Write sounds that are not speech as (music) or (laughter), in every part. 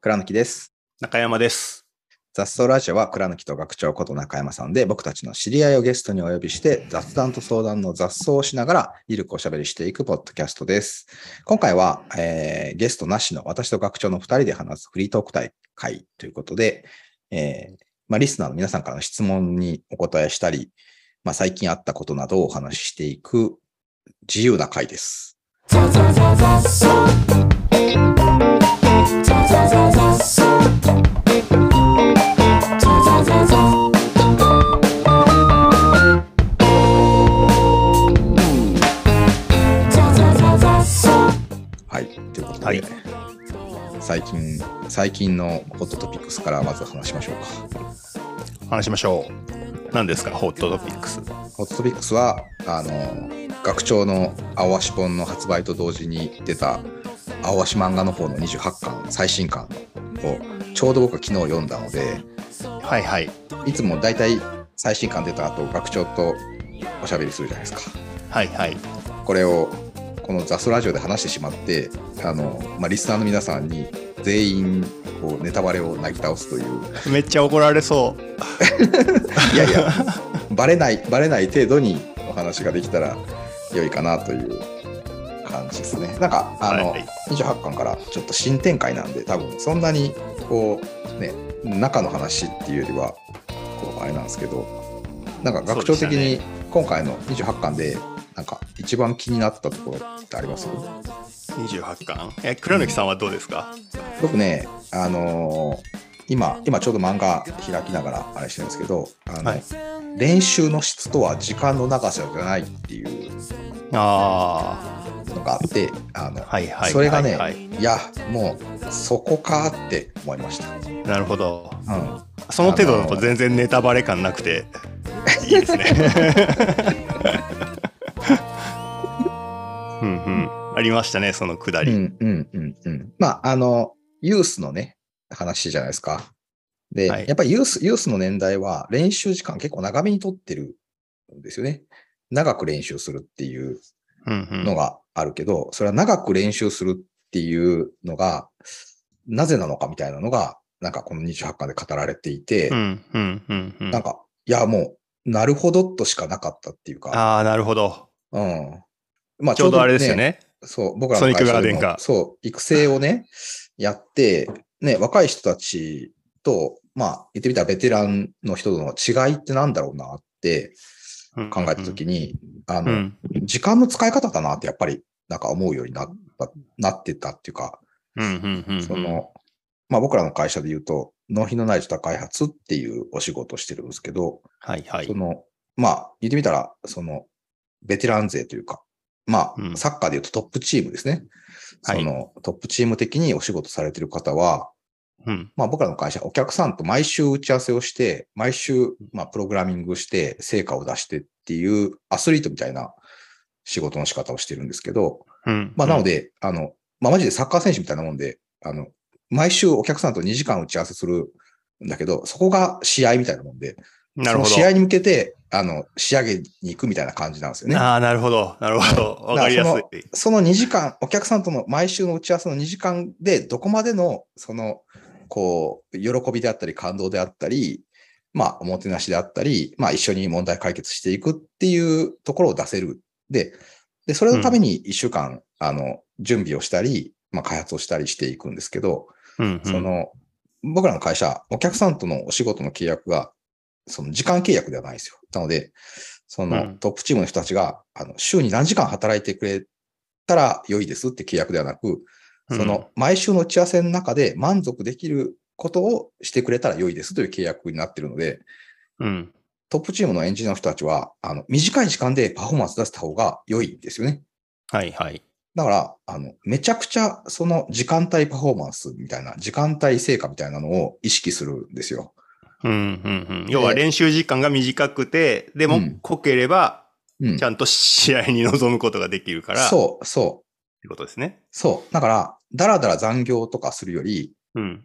倉貫です。中山です。雑草ラジオは倉貫と学長こと中山さんで僕たちの知り合いをゲストにお呼びして雑談と相談の雑草をしながらゆるくおしゃべりしていくポッドキャストです。今回は、えーゲストなしの私と学長の2人で話すフリートーク大会ということで、えーまあ、リスナーの皆さんからの質問にお答えしたり、まあ、最近あったことなどをお話ししていく自由な会です。はい。ということで、はい最近、最近のホットトピックスからまず話しましょうか。話しましょう。何ですか、ホットトピックス。ホットトピックスは、あの、学長の青足本の発売と同時に出た青足漫画の方の28巻、最新巻をちょうど僕は昨日読んだので、はいはい。いつも大体最新巻出た後、学長とおしゃべりするじゃないですか。はいはい。これをこの雑ラジオで話してしまって、あの、まあ、リスナーの皆さんに全員こうネタバレをなぎ倒すという、めっちゃ怒られそ (laughs) いやいや、バレない、バレない程度にお話ができたら良いかなという感じですね。なんか、あの、はい28巻からちょっと新展開なんで、多分そんなにこう、ね、中の話っていうよりは、こう、あれなんですけど、なんか学長的に今回の28巻で、なんか一番気になったところってあります？う。28巻？え、倉貫さんはどうですか？僕ね、あのー今、今ちょうど漫画開きながらあれしてるんですけど、あの、はい練習の質とは時間の長さじゃないっていうあのがあって、あの、あ、はいはい。それがね、はいいや、もうそこかって思いました。はいなるほど。うん。その程度だと全然ネタバレ感なくて、いいですね。(laughs) りましたね、そのくだり。うんうんうんうん。まあ、あの、ユースのね、話じゃないですか。で、はいやっぱりユース、ユースの年代は練習時間結構長めにとってるんですよね。長く練習するっていううんうんのがあるけど、それは長く練習するっていうのが、なぜなのかみたいなのが、なんかこの28巻で語られていて、うんうんうんうん。なんか、いや、もう、なるほどとしかなかったっていうか、ああ、なるほど。うん。まあちょうどあれですよ。ね。そう、僕らの会社ソニックガーデでもンかそう、育成をね、(laughs) やって、ね、若い人たちと、まあ、言ってみたらベテランの人との違いってなんだろうなって考えたときに、あの、うん。時間の使い方だなってやっぱりなんか思うようになった、なってたっていうか、うんうんうんうん。その、まあ僕らの会社で言うと、納品のない状態開発っていうお仕事をしてるんですけど、はいはいそ。の、まあ言ってみたら、その、ベテラン勢というか、まうんあサッカーで言うとトップチームですね。はいそのトップチーム的にお仕事されてる方は、うん。まあ僕らの会社、お客さんと毎週打ち合わせをして、毎週、まあプログラミングして、成果を出してっていうアスリートみたいな仕事の仕方をしてるんですけど、うん。まあなので、あの、まあマジでサッカー選手みたいなもんで、あの、毎週お客さんと2時間打ち合わせするんだけど、そこが試合みたいなもんで、なるほど。試合に向けて、あの、仕上げに行くみたいな感じなんですよね。ああ、なるほど。なるほど。(laughs) わかりやすい。その2時間、お客さんとの毎週の打ち合わせの2時間で、どこまでの、その、こう、喜びであったり、感動であったり、まあ、おもてなしであったり、まあ、一緒に問題解決していくっていうところを出せる。で、で、それのために1週間、あの、準備をしたり、まあ、開発をしたりしていくんですけど、うんうんその、僕らの会社、お客さんとのお仕事の契約が、その時間契約ではないですよ。なので、そのうんトップチームの人たちが、あの、週に何時間働いてくれたら良いですって契約ではなく、その、毎週の打ち合わせの中で満足できることをしてくれたら良いですという契約になっているので、うん。トップチームのエンジニアの人たちは、あの、短い時間でパフォーマンス出せた方が良いんですよね。はいはい。だから、あの、めちゃくちゃその時間帯パフォーマンスみたいな、時間帯成果みたいなのを意識するんですよ。うんうんうん。要は練習時間が短くて、でもうん濃ければ、うんち。ゃんと試合に臨むことができるから、う。そう、そう、ってことですね。そう。だから、だらだら残業とかするより、うん。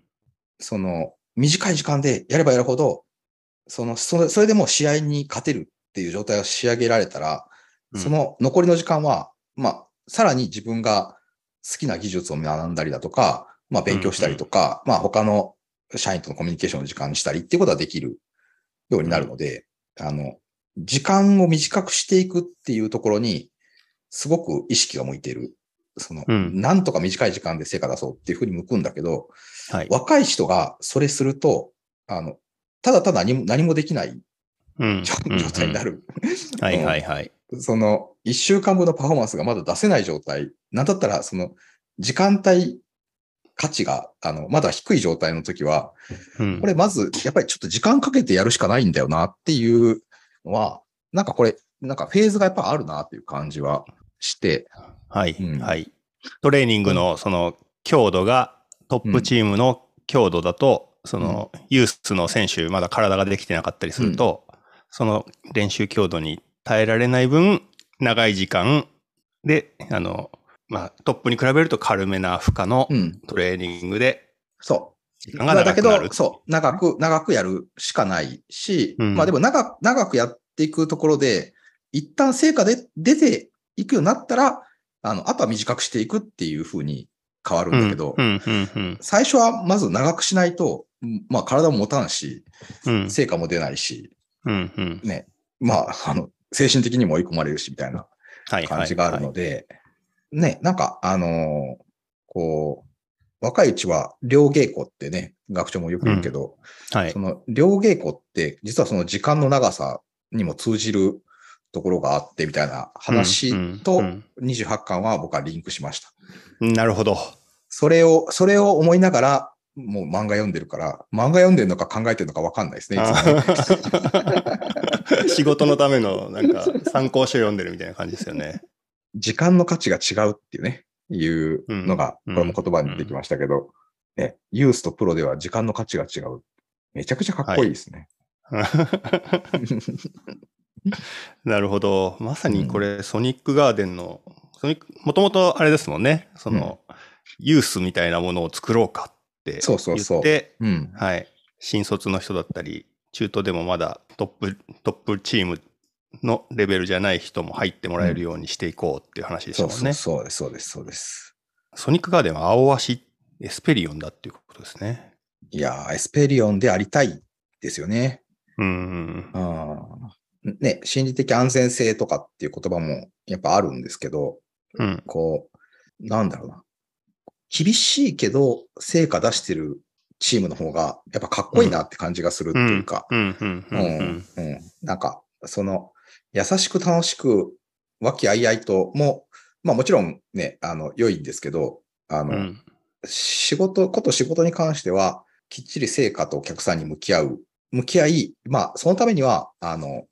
その、短い時間でやればやるほど、その、それそれでもう試合に勝てるっていう状態を仕上げられたら、うんその残りの時間は、まあ、さらに自分が好きな技術を学んだりだとか、まあ、勉強したりとか、まあ、他の社員とのコミュニケーションの時間にしたりっていうことができるようになるので、あの、時間を短くしていくっていうところに、すごく意識が向いている。その、うんなんとか短い時間で成果出そうっていうふうに向くんだけど、はい。若い人がそれすると、あの、ただただ何も何もできないうん状状態にな。る。うんはいはいはい。その、一週間分のパフォーマンスがまだ出せない状態。なんだったら、その、時間帯価値が、あの、まだ低い状態の時は、うん。これまず、やっぱりちょっと時間かけてやるしかないんだよなっていうのは、なんかこれ、なんかフェーズがやっぱあるなっていう感じはして、はい、うん。はい。トレーニングのその強度がトップチームの強度だと、そのユースの選手まだ体ができてなかったりすると、その練習強度に耐えられない分、長い時間で、あの、まあトップに比べると軽めな負荷のうん、トレーニングでそう。時間がまあだけ長くなる。ど、そう、長く、長くやるしかないし、うんまあでも長く、長くやっていくところで、一旦成果で出ていくようになったら、あの、あとは短くしていくっていう風に変わるんだけど、最初はまず長くしないと、うんまあ体も持たんし、うん、成果も出ないし、うん、うん。ね、まあ、あの、精神的にも追い込まれるし、みたいなはい、はい。感じがあるので、ね、なんか、あのーこう、若いうちは、両稽古ってね、学長もよく言うけど、はいそ。の両稽古って、実はその時間の長さにも通じるところがあって、みたいな話とうん28巻は僕はリンクしました。うんなるほど。それを、それを思いながら、もう漫画読んでるから、漫画読んでるのか考えてるのかわかんないですね。ねあ (laughs) 仕事のためのなんか参考書読んでるみたいな感じですよね。時間の価値が違うっていうね、いうのが、うんこれも言葉に出てきましたけど、ね、ユースとプロでは時間の価値が違う。めちゃくちゃかっこいいですね。(laughs) なるほど。まさにこれ、ソニックガーデンの、ソニック、もともとあれですもんね。その、ユースみたいなものを作ろうかってそうそうそう言って、うん。はい。新卒の人だったり、中途でもまだトップ、トップチームのレベルじゃない人も入ってもらえるようにしていこうっていう話でしたもんね。そうそうです、そうです、そうです。ソニックガーデンは青足、エスペリオンだっていうことですね。いやー、エスペリオンでありたいですよね。うん。うん。ね、心理的安全性とかっていう言葉もやっぱあるんですけど、うん。こう、なんだろうな。厳しいけど、成果出してるチームの方が、やっぱかっこいいなって感じがするっていうか、うん。うん。う。うんん、うん。なんか、その、優しく楽しく、和気あいあいとも、まあもちろんね、あの、良いんですけど、あの、うん。仕事、こと仕事に関しては、きっちり成果とお客さんに向き合う。向き合い、まあ、そのためには、あの、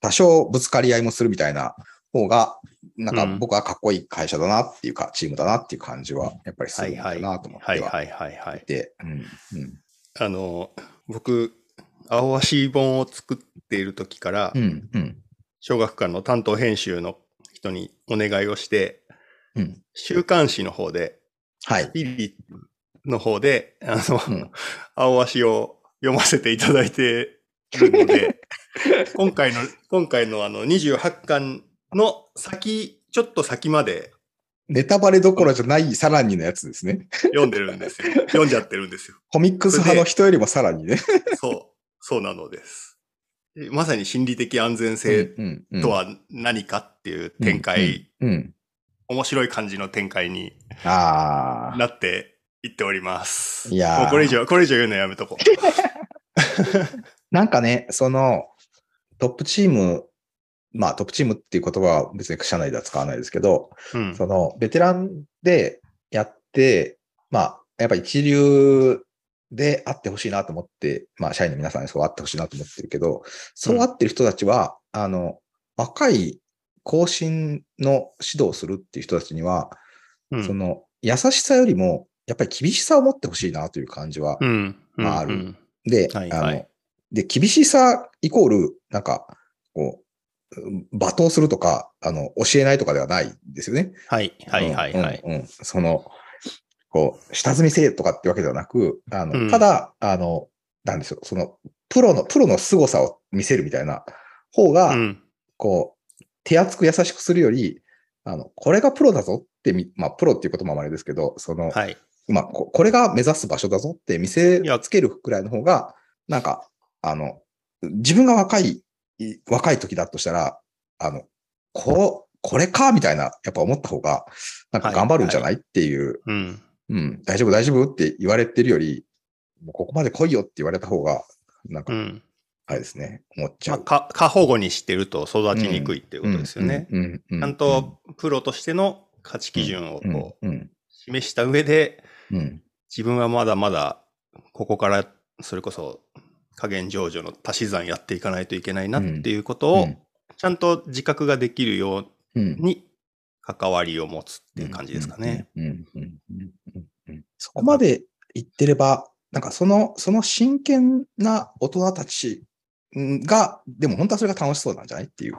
多少ぶつかり合いもするみたいな方が、なんかうん僕はかっこいい会社だなっていうか、チームだなっていう感じは、やっぱりするんだなと思ってははいはいはいはいい。て、うん、うん、あの、僕、青足本を作っている時からう、ん、うん、小学館の担当編集の人にお願いをして、うん。週刊誌の方で、はい。ピリの方で、あの、うん青足を読ませていただいてるので、(laughs) 今回の、今回のあの28巻の先、ちょっと先までネタバレどころじゃないさらにのやつですね。読んでるんですよ。読んじゃってるんですよ。コミックス派の人よりもさらにね。そう、そうなのです。まさに心理的安全性とは何かっていう展開、面白い感じの展開に。なっていっております。いやーもうこれ以上、これ以上言うのやめとこ (laughs) なんかね、その、トップチーム、まあトップチームっていう言葉は別に社内では使わないですけど、う。うん。その、ベテランでやって、まあ、やっぱ一流であってほしいなと思って、まあ、社員の皆さんにそうあってほしいなと思ってるけど、そうあってる人たちは、あの、若い更新の指導をするっていう人たちには、うん。その、優しさよりも、やっぱり厳しさを持ってほしいなという感じはうん。まあある。うん。で、はいあの、はい。で、厳しさイコール、なんか、こう、うん罵倒するとか、あの、教えないとかではないんですよね。はい。はいはいはい。うんうんうん。その、こう、下積みせえとかってわけではなく、あの、うんただ、あの、なんでしょう、その、プロの、プロの凄さを見せるみたいな方が、うん。こう、手厚く優しくするより、あの、これがプロだぞってみ、まあ、プロっていうこともあれですけど、その、はい。まあ、ここれが目指す場所だぞって見せつけるくらいの方が、なんか、あの、自分が若い、い若い時だとしたら、あの、こう、これかみたいな、やっぱ思った方が、なんか頑張るんじゃないっていう、うん。うん、大丈夫大丈夫って言われてるより、もうここまで来いよって言われた方が、なんか、うん。あれですね、思っちゃまあ、過保護にしてると育ちにくいっていうことですよね。ちゃんとプロとしての価値基準をうんこううん。示した上で、うん。自分はまだまだここからそれこそ加減上場の足し算やっていかないといけないなっていうことをちゃんと自覚ができるようんうに関わりを持つっていう感じですかね。。そこまで言ってれば、なんかその、その真剣な大人たちうんが、でも本当はそれが楽しそうなんじゃないっていう。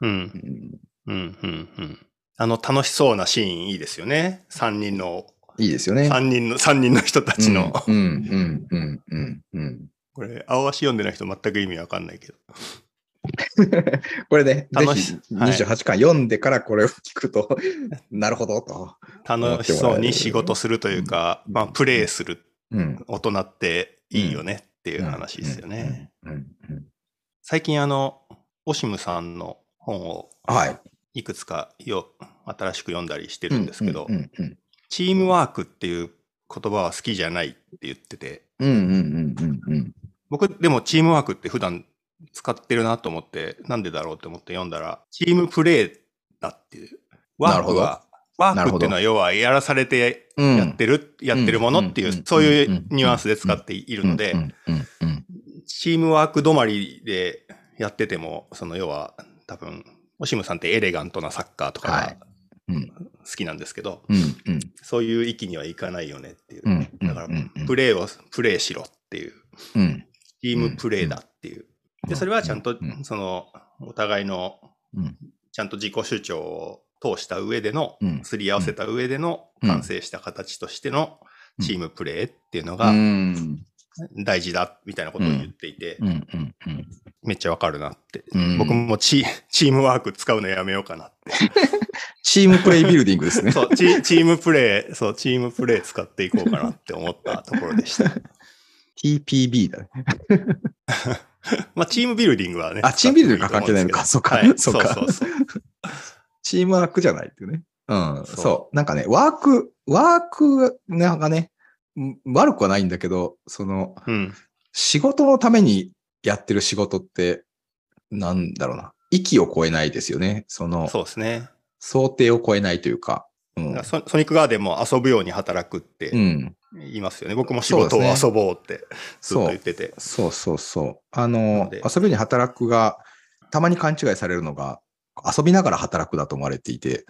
うん。うんうん。うん。うん。あの楽しそうなシーンいいですよね。三人の、いいですよね。三人の、三人の人たちの。うん、うん、うん、うん、うん。これ、青足読んでない人全く意味わかんないけど。(laughs) これね、ぜ楽しひはい。28巻読んでからこれを聞くと、(laughs) なるほどと。楽しそうに仕事するというか、うん。まあ、プレイするうん。大人っていいよねっていう話ですよね。最近あの、オシムさんの本をはい。いくつかよ新しく読んだりしてるんですけどチームワークっていう言葉は好きじゃないって言ってて、僕でもチームワークって普段使ってるなと思って、なんでだろうって思って読んだら、チームプレイだっていう。ワークは、ワークっていうのは要はやらされてうん。やってる、やってるものっていう、うん。そういうニュアンスで使っているのでう、ん。うん。うん。チームワーク止まりでやってても、その要は多分、オシムさんってエレガントなサッカーとかはい。がうん。好きなんですけど、うん。うん。そういう域にはいかないよねっていう。うん。うん。だからうん。うん、プレーを、プレイしろっていう、うん。チームプレイだっていう。で、それはちゃんとう、ん。その、お互いの、うん。ちゃんと自己主張を通した上でのうん、すり合わせた上でのうん。完成した形としてのうん。チームプレイっていうのうがん。大事だみたいなことを言っていて、めっちゃわかるなって。うん。僕もチチームワーク使うのやめようかなって。(laughs) チームプレイビルディングですね。そう、チチームプレイ、そう、チームプレイ使っていこうかなって思ったところでした。(laughs) TPB だね。(laughs) (laughs) まあ、チームビルディングはね。あチームビルディングは関係ないのか使ってもいいと思うんですけどはい、そかそううそうそう。チームワークじゃないっていうね。うん。そうそう。なんかね、ワーク、ワークなんかね、ん悪くはないんだけど、その、うん。仕事のためにやってる仕事って、なんだろうな。息を超えないですよね。その、そうですね。想定を超えないというか。うんソニックガーデンも遊ぶように働くってうん。言いますよね。僕も仕事を遊ぼうってずっと言ってて。そうそうそう。あなの遊びに働くが、たまに勘違いされるのが、遊びながら働くだと思われていて、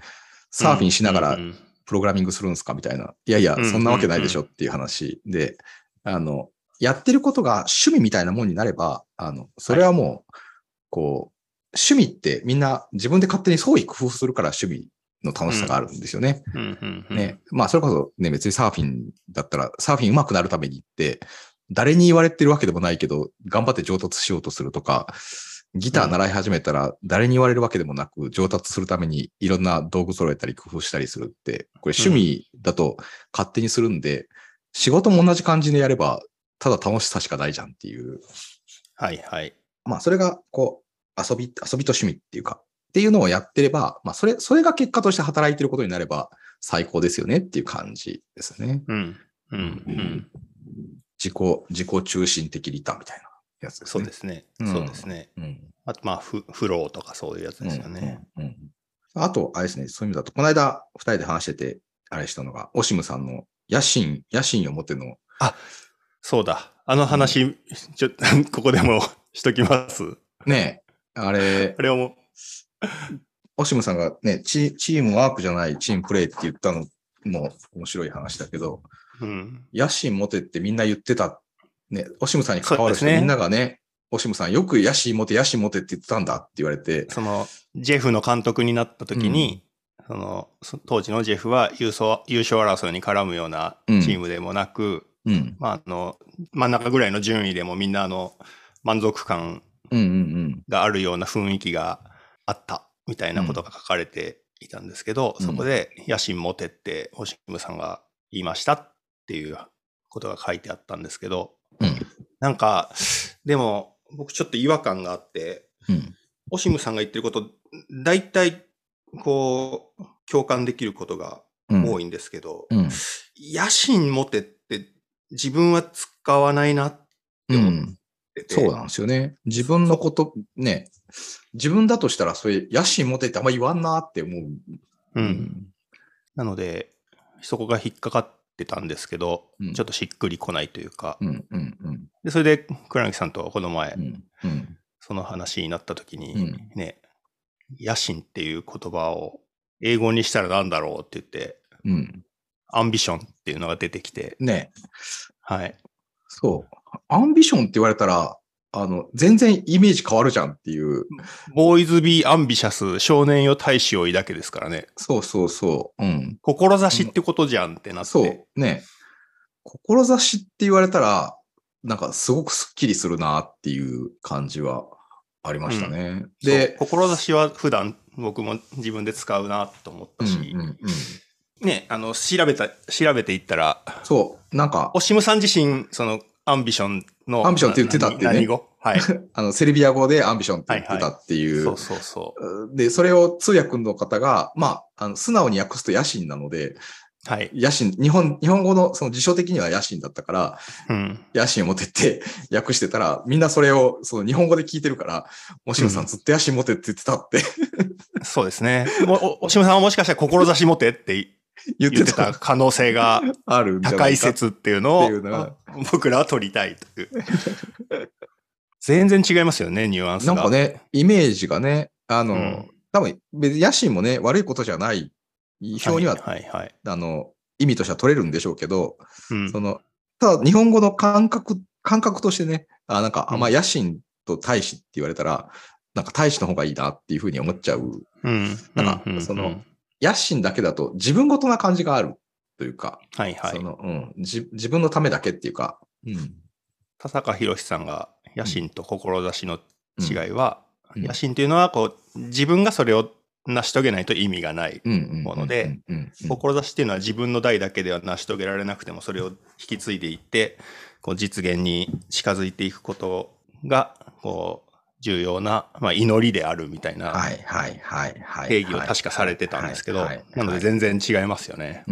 サーフィンしながらプログラミングするんですかみたいな。いやいやそんなわけないでしょっていう話で、あの、やってることが趣味みたいなもんになれば、あの、それはもう、こう、趣味ってみんな自分で勝手に創意工夫するから趣味の楽しさがあるんですよね。ね。まあ、それこそね、別にサーフィンだったら、サーフィン上手くなるためにって、誰に言われてるわけでもないけど、頑張って上達しようとするとか、ギター習い始めたら誰に言われるわけでもなく、上達するためにいろんな道具揃えたり工夫したりするって、これ趣味だと勝手にするんで、仕事も同じ感じでやれば、ただ楽しさしかないじゃんっていう。はいはい。まあ、それが、こう、遊び、遊びと趣味っていうか、っていうのをやってれば、まあ、それ、それが結果として働いてることになれば最高ですよねっていう感じですね。うん。うん。うん。自己、自己中心的リターンみたいなやつですね。そうですね。うんそうですね。うん。あと、まあ、フフローとかそういうやつですよね。うんうんうんあと、あれですね、そういう意味だと、この間、二人で話してて、あれしたのが、オシムさんの野心、野心を持っての、そうだ。あの話、ちょっと、(laughs) ここでもしときます。ねえ、あれあ、れをもオシムさんがねチ、チームワークじゃないチームプレイって言ったのも面白い話だけど、う、ん。野心持てってみんな言ってた。ね、オシムさんに関わる人、ねみんながね、オシムさんよく野心持て、野心持てって言ってたんだって言われて、その、ジェフの監督になった時に、その、当時のジェフは優勝優勝争いに絡むようなチームでもなく、うん。まあ、あの、真ん中ぐらいの順位でもみんなあの、満足感があるような雰囲気があった。みたいなことが書かれていたんですけど、うんそこで野心持てってオシムさんが言いましたっていうことが書いてあったんですけど、うん。なんか、でも僕ちょっと違和感があって、うん。オシムさんが言ってること、大体、こう、共感できることがうん。多いんですけど、うん。野心持てって自分は使わないなって思っそうなんですよね。自分のこと、ね、自分だとしたら、それ、野心持てってあんま言わんなって思う。うん。なので、そこが引っかかってたんですけど、うんちょっとしっくりこないというか、うん。うん。うん。でそれで倉貫さんとこの前、うん。うん。その話になった時に、うんね、野心っていう言葉を英語にしたら何だろうって言って、うん。 ambition っていうのが出てきて、ね、はい。そう。 ambition って言われたら、あの、全然イメージ変わるじゃんっていう。 Boys, be ambitious、少年よ大志を抱けですからね。そうそうそう。うん。志ってことじゃんってなって。そう。ね。志って言われたら、なんかすごくスッキリするなっていう感じはありましたね。で、で、志は普段僕も自分で使うなと思っうんたし、うんうん、ね、あの、調べた、調べていったら、そう、なんか、オシムさん自身、その、アンビションの。アンビションって言ってたってねな何語？はい。(laughs) あの、セルビア語で ambition って言ってたっていう。そうそうそう。で、それを通訳の方が、まあ、あの素直に訳すと野心なので、はい。野心、日本、日本語のその辞書的には野心だったから、うん。野心を持てって (laughs) 訳してたら、みんなそれをその日本語で聞いてるから、もしもさうんんずっと野心持てって言ってたってそうですね。もおオシムさんはもしかしたら志持てって言っててたた可能性がある高い説っていうのを僕らは取りたいという。全然違いますよね、ニュアンスが。なんかね、イメージがね、あの、うん多分別に野心もね、悪いことじゃない、表には、はいはいはい。あの、意味としては取れるんでしょうけど、うんその、ただ日本語の感覚、感覚としてね、あなんか、うんあまあ野心と大志って言われたら、なんか大志の方がいいなっていうふうに思っちゃう。うん。なんかううその野心だけだと自分ごとな感じがあるというか、はいはい。その、うん、自自分のためだけっていうか、うん。田坂博さんが野心と志の違いは、うん野心というのはこう自分がそれを成し遂げないと意味がない。もので、志っていうのは自分の代だけでは成し遂げられなくてもそれを引き継いでいってこう実現に近づいていくことがこう重要な、まあ、祈りであるみたいなはいはいはいはい。定義を確かされてたんですけど、なので全然違いますよね。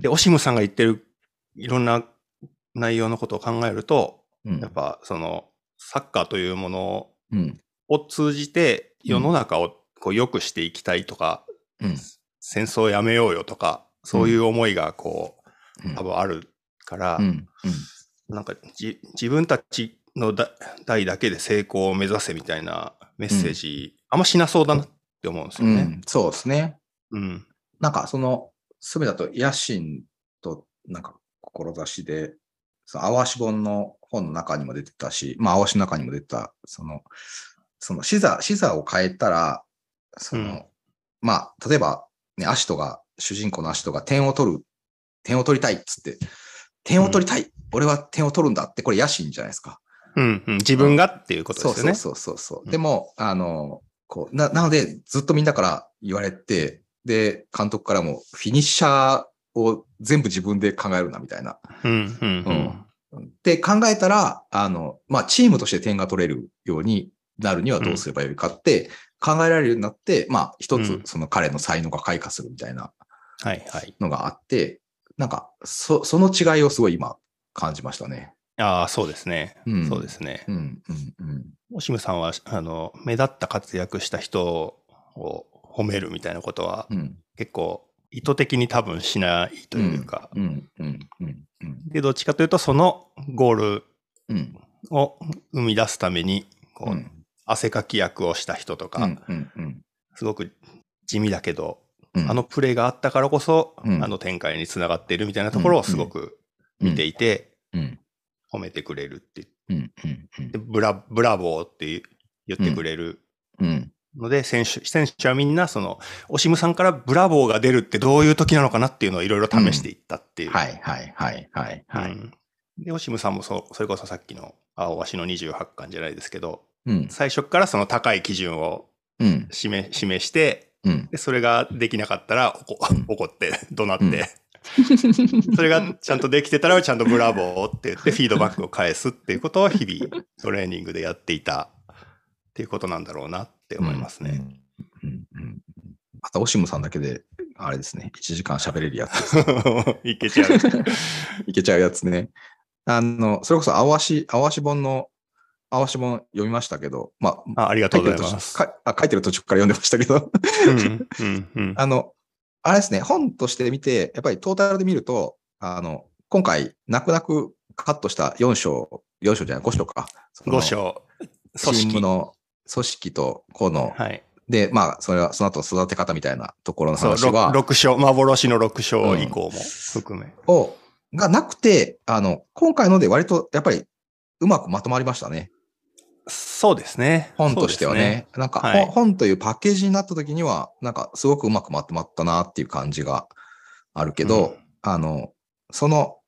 で、オシムさんが言ってるいろんな内容のことを考えると、うん。やっぱそのサッカーというものうん。を通じて世の中をこう良くしていきたいとか、うん。戦争やめようよとか、そういう思いがこう、うん。多分あるから、うん。なんかじ自分たちのだ代だけで成功を目指せみたいなメッセージ、あんましなそうだなって思うんですよね。うん、そうですね。うん。なんかその、すべだと野心となんか志で、その、あわし本の本の中にも出てたし、まあ、あわしの中にも出てた、その、その、視座、視座を変えたら、その、うんまあ、例えば、ね、アシトが、主人公のアシトが点を取る、点を取りたいっつって、点を取りたい、俺は点を取るんだって、これ野心じゃないですか。うん、うん。自分がっていうことですよね。そうそうそうそう。うんでも、あの、こう、な、なので、ずっとみんなから言われて、で、監督からも、フィニッシャーを全部自分で考えるな、みたいな。うん、うん、うん。で、考えたら、あの、まあ、チームとして点が取れるようになるにはどうすればよいかって、考えられるようになって、まあ、一つうん、その彼の才能が開花するみたいなはい、はい。のがあって、なんか、そ、その違いをすごい今、感じましたね。ああ、そうですね。うんそうですね。うん、うん、うん。オシムさんは、あの、目立った活躍した人を褒めるみたいなことは、うん。結構意図的に多分しないというか。で、どっちかというと、そのゴールうん。を生み出すために、こう、うん汗かき役をした人とか、すごく地味だけど、うんあのプレーがあったからこそ、うんあの展開につながっているみたいなところをすごく見ていて、うん褒めてくれるって。うんうんうん。でブラ、ブラボーって言ってくれる。うん。ので、選手、選手はみんな、その、オシムさんからブラボーが出るってどういう時なのかなっていうのをいろいろ試していったっていう。はいはいはいはいはい。うん。で、オシムさんもそう、それこそさっきの青鷲の28巻じゃないですけど、うん。最初からその高い基準をうん。示示して、うん。でそれができなかったら (laughs) 怒って、怒鳴っうん。て、それがちゃんとできてたらちゃんとブラボーって言ってフィードバックを返すっていうことを日々トレーニングでやっていたっていうことなんだろうなって思いますね。うん。うん。うんまた、オシムさんだけで、あれですね、1時間喋れるやつ。いけちゃう。いけちゃうやつね。あの、それこそ、青足、青足本の、青足本読みましたけど、まあ、あありがとうございます。書いてる途中から読んでましたけど、うんうんうん (laughs) あの、あれですね、本として見て、やっぱりトータルで見ると、あの、今回、泣く泣くカットした4章、4章じゃない、5章か。その5章、組織。の組織と個の、はい。で、まあ、それは、その後育て方みたいなところの話は、6章、幻の6章以降も含め。を、がなくて、あの、今回ので割と、やっぱり、うまくまとまりましたね。そうですね。本としてはそうですね。なんか、はいほ本というパッケージになった時には、なんか、すごくうまくまとまったなっていう感じがあるけど、うんあの、その、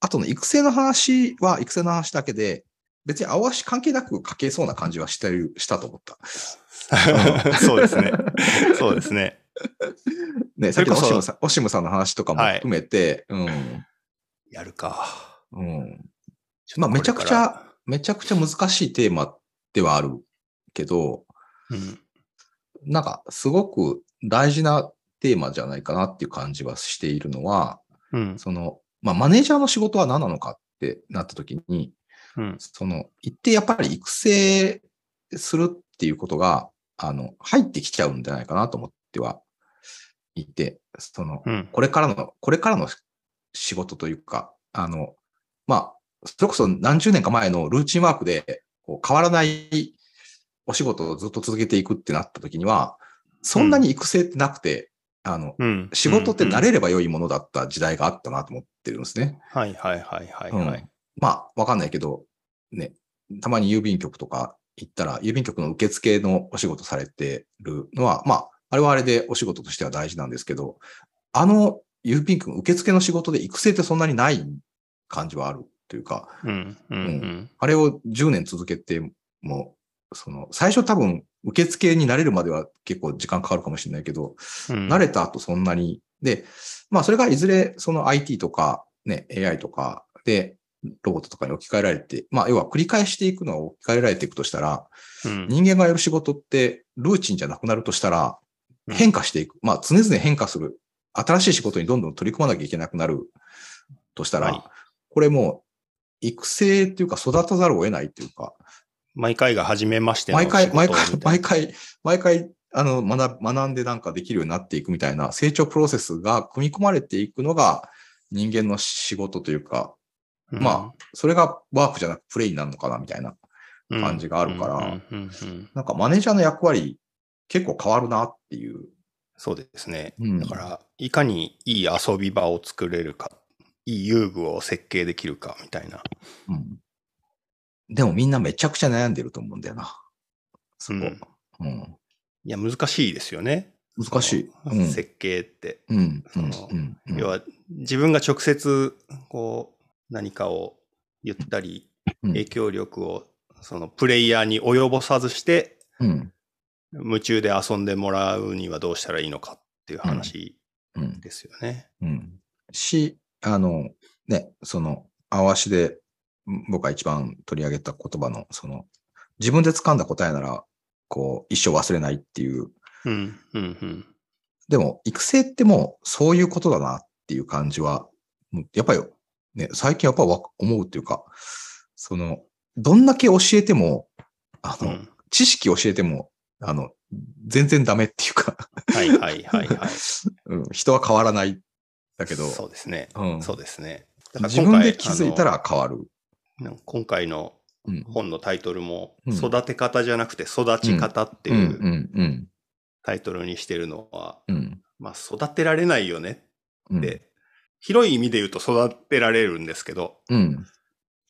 あとの育成の話は育成の話だけで、別に青足関係なく書けそうな感じはしてる、したと思った。(laughs) そうですね。そうですね。(laughs) ね、さっきのオシムさん、オシムさんの話とかも含めて、やるか。うん。うん。まあ、めちゃくちゃ、めちゃくちゃ難しいテーマではあるけど、うん。なんか、すごく大事なテーマじゃないかなっていう感じはしているのは、うん。その、まあ、マネージャーの仕事は何なのかってなった時に、うん。その、一定やっぱり育成するっていうことが、あの、入ってきちゃうんじゃないかなと思ってはいて、その、うん。これからの、これからの仕事というか、あの、まあ、それこそ何十年か前のルーチンワークで、こう変わらないお仕事をずっと続けていくってなった時には、そんなに育成ってなくて、あの、うん。仕事って慣る。れれば良いものだった時代があったなと思ってるんですね。はいはいはいはいうんはい。まあ、わかんないけど、ね、たまに郵便局とか行ったら、郵便局の受付のお仕事されてるのは、まあ、あれはあれでお仕事としては大事なんですけど、あの郵便局の受付の仕事で育成ってそんなにない感じはあるというか、うん。うん。うん。あれを10年続けても、その、最初多分、受付になれるまでは結構時間かかるかもしれないけど、うん慣れた後そんなに。で、まあそれがいずれその IT とかね、AI とかでロボットとかに置き換えられて、まあ要は繰り返していくのは置き換えられていくとしたら、うん人間がやる仕事ってルーチンじゃなくなるとしたらうん変化していく。まあ常々変化する。新しい仕事にどんどん取り組まなきゃいけなくなるとしたら、はいこれもう育成っていうか育たざるを得ないっていうか、毎回が初めましての毎回、毎回毎回、毎回、あの、学学んでなんかできるようになっていくみたいな成長プロセスが組み込まれていくのが人間の仕事というか、うん。まそれがワークじゃなくプレイになるのかなみたいな。感じがあるから。なんかマネージャーの役割結構変わるなっていう。そうですね。うん。だから、いかにいい遊び場を作れるか、いい遊具を設計できるかみたいな。うん。でもみんなめちゃくちゃ悩んでると思うんだよな。そこ。うんうん。いや、難しいですよね。難しい。そうん。の設計って。うん。うんそのうん。うん要は、自分が直接、こう、何かを言ったり、うん影響力を、その、プレイヤーに及ぼさずして、うん。夢中で遊んでもらうにはどうしたらいいのかっていう話うん。ですよね。うん。し、あの、ね、その、あわしで、ん僕が一番取り上げた言葉の、その、自分で掴んだ答えなら、こう、一生忘れないっていう。うん、うん、うん。でも、育成ってもう、そういうことだなっていう感じは、やっぱり、ね、最近やっぱわ思うっていうか、その、どんだけ教えても、あの、うん知識教えても、あの、全然ダメっていうか、はいはいはいはい。(laughs) うん、人は変わらない。だけど、そうですね。うんそうですね。だから自分で気づいたら変わる。今回のうん。本のタイトルも、うん育て方じゃなくて育ち方っていうタイトルにしてるのは、うん。まあ育てられないよねうんって、広い意味で言うと育てられるんですけど、うん。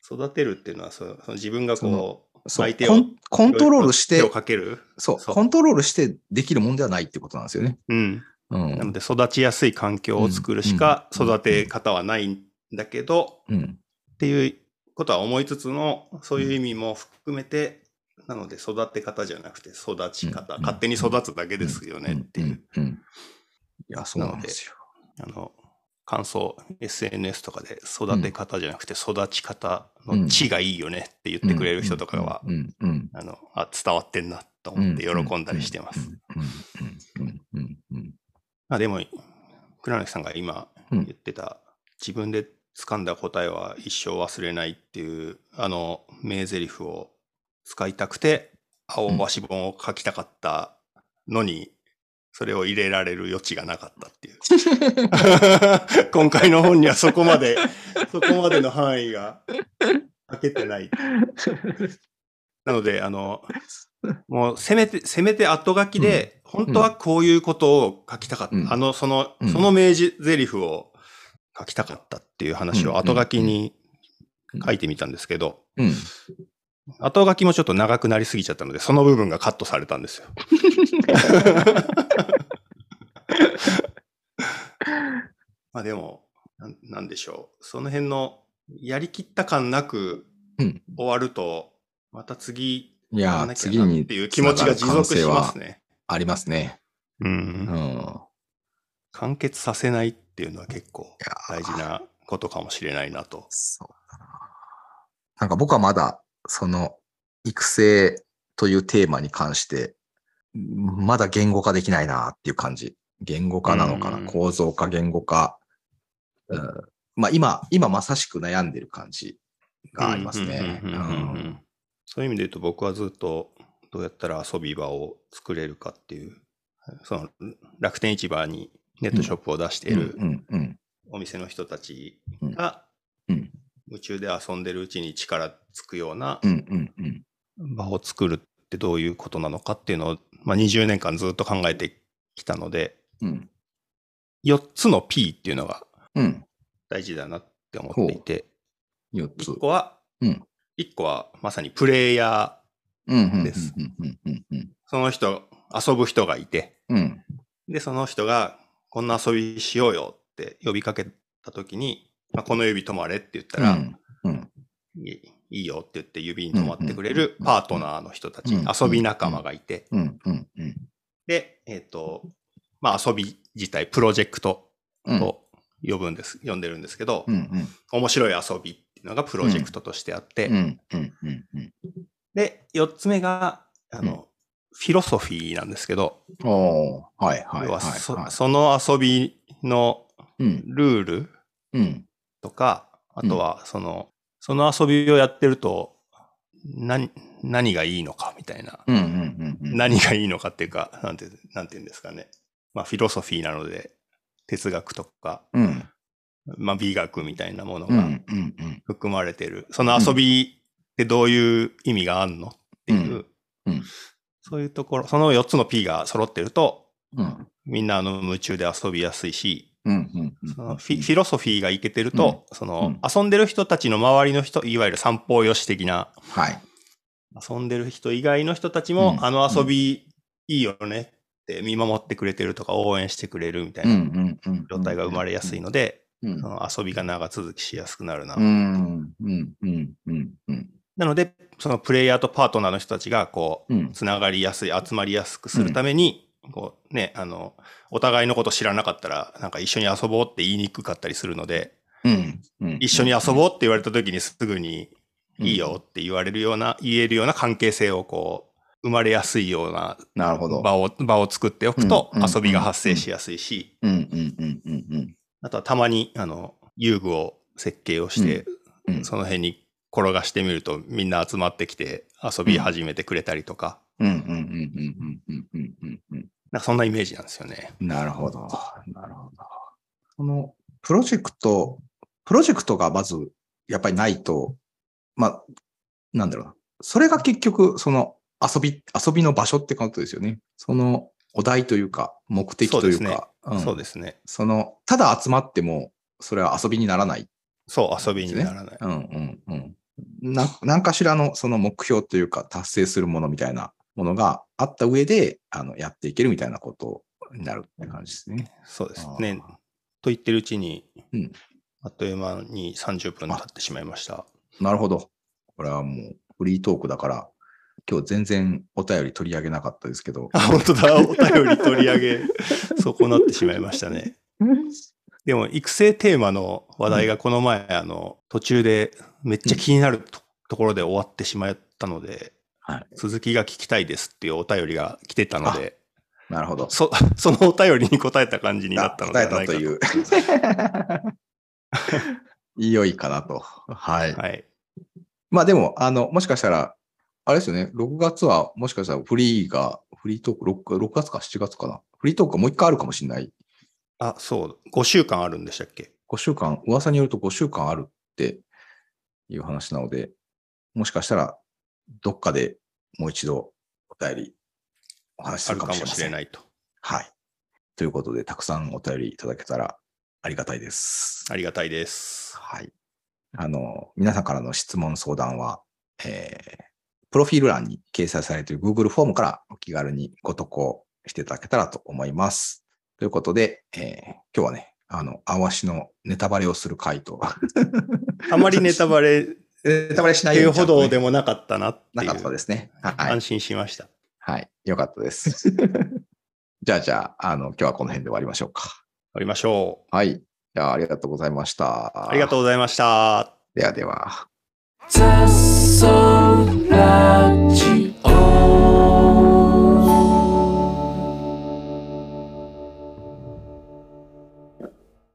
育てるっていうのはその自分がこう、相手をコントロールして手を、かける。そう、そうコントロールしてできるもんではないってことなんですよね。うん。うん。なので育ちやすい環境を作るしかうん。育て方はないんだけど、うん。っていうことは思いつつの、そういう意味も含めて、なので育て方じゃなくて育ち方、うん。勝手に育つだけですよねっていう。いや、そうなんですよ。あの、感想、SNS とかで育て方じゃなくて育ち方の地がいいよねって言ってくれる人とかは。あの、あ、伝わってんなと思って喜んだりしてます。うん。うん。うん。うん。まあでも、倉貫さんが今うん言ってた、自分で掴んだ答えは一生忘れないっていう、あの名台詞を使いたくて、青橋本を書きたかったのに、それを入れられる余地がなかったっていう。(laughs) 今回の本にはそこまで、そこまでの範囲が書けてない。(laughs) なので、あの、もうせめて、せめて後書きで、本当はこういうことを書きたかった。うんあの、その、うんその明示台詞を書きたかったっていう話を後書きに書いてみたんですけど、うん。後書きもちょっと長くなりすぎちゃったので、その部分がカットされたんですよ。(laughs) まあでも、なんなんでしょう。その辺のやりきった感なくうん終わると、また次、いや次にっていう気持ちが持続しますね。ありますね。う。うんん。完結させないっていうのは結構大事なことかもしれないなと。そうだな。なんか僕はまだ、その、育成というテーマに関して、まだ言語化できないなっていう感じ。言語化なのかな、うん構造化、言語化。うん、まあ今、今まさしく悩んでる感じがありますね。うんそういう意味で言うと僕はずっとどうやったら遊び場を作れるかっていう、その楽天市場にネットショップを出しているお店の人たちうん。がうん。夢中で遊んでるうちに力つくような場を作るってどういうことなのかっていうのを、まあ、20年間ずっと考えてきたので、うん。4つの P っていうのがうん。大事だなって思っていて、4つ。1。個は、うん1個はまさにプレイヤー、です。その人、遊ぶ人がいて、うん。で、その人が、こんな遊びしようよって呼びかけたときに、まあ、この指止まれって言ったら、うんうんいいよって言って指に止まってくれるパートナーの人たち、うん遊び仲間がいて、で、えっ、と、まあ遊び自体、プロジェクトうん。と呼ぶんです、呼んでるんですけど、面白い遊びいうのがプロジェクトとしてあって、で、四つ目が、あの、うん。フィロソフィーなんですけど、はいはい要ははいそはい。その遊びのうん。ルールうん。とか、あとは、その、その遊びをやってると、何、何がいいのかみたいな。何がいいのかっていうか、なんて、なんて言うんですかね。まあ、フィロソフィーなので、哲学とか、うんまあ、美学みたいなものが含まれてる。その遊びってどういう意味があんのっていう、そういうところ、その4つの P が揃ってると、うん。みんなあの夢中で遊びやすいし、そのフィロソフィーがいけてると、その、うん。遊んでる人たちの周りの人、いわゆる散歩よし的な、はい。遊んでる人以外の人たちも、うん。あの遊びいいよねって見守ってくれてるとか応援してくれるみたいうんな。状態が生まれやすいので、うん。遊びが長続きしやすくなるな。なので、そのプレイヤーとパートナーの人たちが、こう、うん。つながりやすい、集まりやすくするために、こうね、あの、お互いのこと知らなかったら、なんか一緒に遊ぼうって言いにくかったりするので、一緒に遊ぼうって言われた時にすぐにいいよって言われるような、言えるような関係性をこう、生まれやすいようななるほど。場を、場を作っておくと遊びが発生しやすいし、うんうんうんうんうんあとはたまに、あの、遊具を設計をして、うん。その辺に転がしてみるとみんな集まってきて遊び始めてくれたりとか、うん。うん。うん。うん。うん。うん。うん。うん。うん。なんかそんなイメージなんですよね。なるほど。なるほど。その、プロジェクト、プロジェクトがまず、やっぱりないと、まあ、なんだろうな。それが結局、その、遊び、遊びの場所ってことですよね。その、お題というか、目的というか、んそうですね。その、ただ集まっても、それは遊びにならない。そう、遊びにならない。うんうんうん。な、何かしらのその目標というか、達成するものみたいなものがあった上で、あの、やっていけるみたいなことになるって感じですね。そうですね。と言ってるうちに、うんあっという間に30分経ってしまいました。なるほど。これはもうフリートークだから、今日全然お便り取り上げなかったですけど。あ、本当だ。お便り取り上げ、(laughs) そうなってしまいましたね。でも、育成テーマの話題がこの前、あの、途中でめっちゃ気になると,、ころで終わってしまったので、はい、続きが聞きたいですっていうお便りが来てたので、なるほど。そ、そのお便りに答えた感じになったのではないかと。答えたという。(laughs) 良いかなと。はい。はい。まあでも、あの、もしかしたら、あれですよね、6月はもしかしたらフリーが、フリートーク 6, 6月か7月かな。フリートークがもう一回あるかもしれない。あ、そう。5週間あるんでしたっけ ?5 週間、噂によると5週間あるっていう話なので、もしかしたらどっかでもう一度お便りお話しするかもしれないと。はい。ということで、たくさんお便りいただけたらありがたいです。ありがたいです。はい。あの、皆さんからの質問、相談は、えー、プロフィール欄に掲載されている Google フォームからお気軽にご投稿していただけたらと思います。ということで、えー、今日はね、あの、あわしのネタバレをする回と。(laughs) あまりネタバレ、(laughs) ネタバレしないように、ね。ほどでもなかったなっていう。なかったですね。はい。安心しました。はい。よかったです。(laughs) じゃあ、じゃあ、あの、今日はこの辺で終わりましょうか。終わりましょう。はい。じゃあ、ありがとうございました。ありがとうございました。ではでは。ラジオ」